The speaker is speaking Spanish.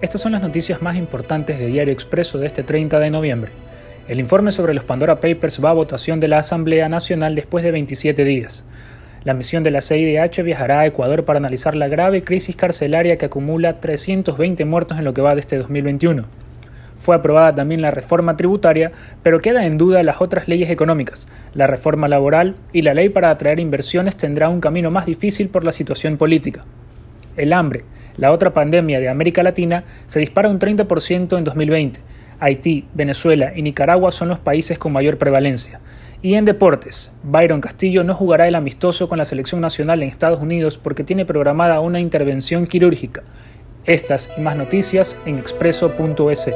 Estas son las noticias más importantes de Diario Expreso de este 30 de noviembre. El informe sobre los Pandora Papers va a votación de la Asamblea Nacional después de 27 días. La misión de la CIDH viajará a Ecuador para analizar la grave crisis carcelaria que acumula 320 muertos en lo que va de este 2021. Fue aprobada también la reforma tributaria, pero queda en duda las otras leyes económicas. La reforma laboral y la ley para atraer inversiones tendrá un camino más difícil por la situación política. El hambre, la otra pandemia de América Latina, se dispara un 30% en 2020. Haití, Venezuela y Nicaragua son los países con mayor prevalencia. Y en deportes, Byron Castillo no jugará el amistoso con la selección nacional en Estados Unidos porque tiene programada una intervención quirúrgica. Estas y más noticias en expreso.es.